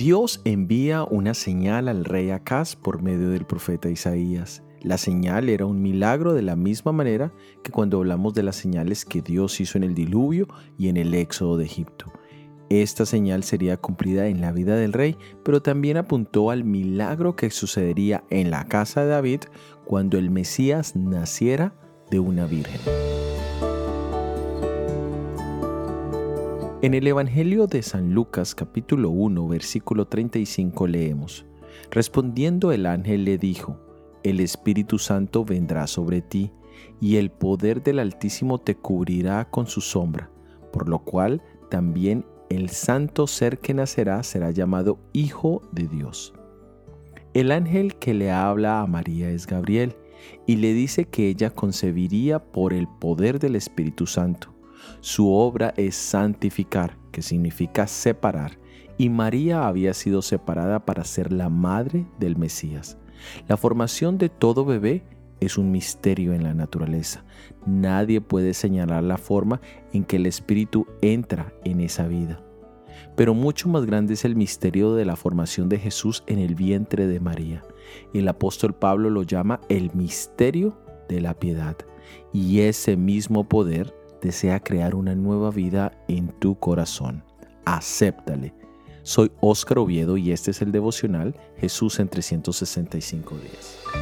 Dios envía una señal al rey Acaz por medio del profeta Isaías. La señal era un milagro de la misma manera que cuando hablamos de las señales que Dios hizo en el diluvio y en el éxodo de Egipto. Esta señal sería cumplida en la vida del rey, pero también apuntó al milagro que sucedería en la casa de David cuando el Mesías naciera de una virgen. En el Evangelio de San Lucas capítulo 1 versículo 35 leemos, Respondiendo el ángel le dijo, El Espíritu Santo vendrá sobre ti, y el poder del Altísimo te cubrirá con su sombra, por lo cual también el santo ser que nacerá será llamado Hijo de Dios. El ángel que le habla a María es Gabriel, y le dice que ella concebiría por el poder del Espíritu Santo su obra es santificar, que significa separar, y María había sido separada para ser la madre del Mesías. La formación de todo bebé es un misterio en la naturaleza. Nadie puede señalar la forma en que el Espíritu entra en esa vida. Pero mucho más grande es el misterio de la formación de Jesús en el vientre de María. El apóstol Pablo lo llama el misterio de la piedad. Y ese mismo poder desea crear una nueva vida en tu corazón. Acéptale. Soy Óscar Oviedo y este es el devocional Jesús en 365 días.